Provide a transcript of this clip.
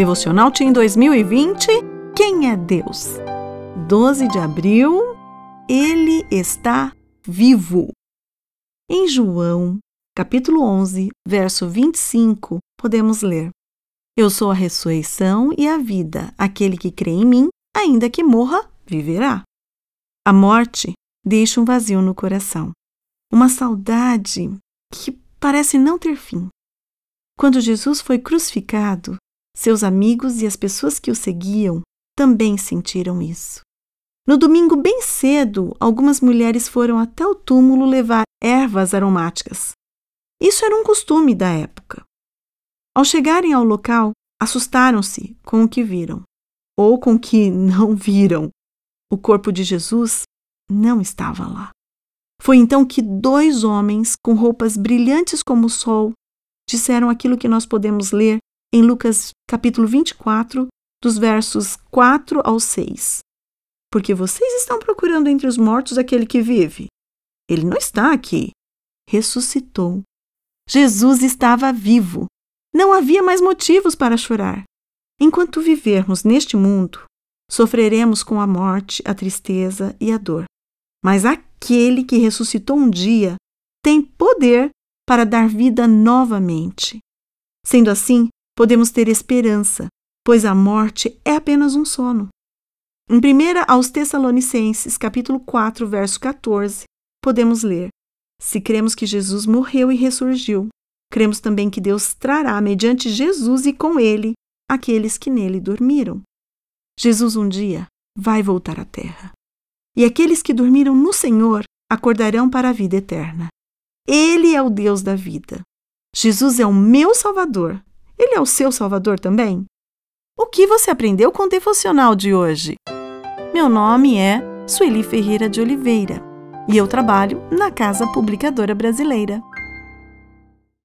Devocional Team 2020 Quem é Deus? 12 de abril Ele está vivo. Em João, capítulo 11, verso 25, podemos ler: Eu sou a ressurreição e a vida. Aquele que crê em mim, ainda que morra, viverá. A morte deixa um vazio no coração, uma saudade que parece não ter fim. Quando Jesus foi crucificado, seus amigos e as pessoas que o seguiam também sentiram isso. No domingo, bem cedo, algumas mulheres foram até o túmulo levar ervas aromáticas. Isso era um costume da época. Ao chegarem ao local, assustaram-se com o que viram, ou com o que não viram. O corpo de Jesus não estava lá. Foi então que dois homens, com roupas brilhantes como o sol, disseram aquilo que nós podemos ler em Lucas capítulo 24, dos versos 4 ao 6. Porque vocês estão procurando entre os mortos aquele que vive. Ele não está aqui. Ressuscitou. Jesus estava vivo. Não havia mais motivos para chorar. Enquanto vivermos neste mundo, sofreremos com a morte, a tristeza e a dor. Mas aquele que ressuscitou um dia tem poder para dar vida novamente. Sendo assim, podemos ter esperança, pois a morte é apenas um sono. Em 1 aos Tessalonicenses, capítulo 4, verso 14, podemos ler: Se cremos que Jesus morreu e ressurgiu, cremos também que Deus trará mediante Jesus e com ele aqueles que nele dormiram. Jesus um dia vai voltar à terra. E aqueles que dormiram no Senhor acordarão para a vida eterna. Ele é o Deus da vida. Jesus é o meu Salvador ele é o seu salvador também? O que você aprendeu com o devocional de hoje? Meu nome é Sueli Ferreira de Oliveira e eu trabalho na Casa Publicadora Brasileira.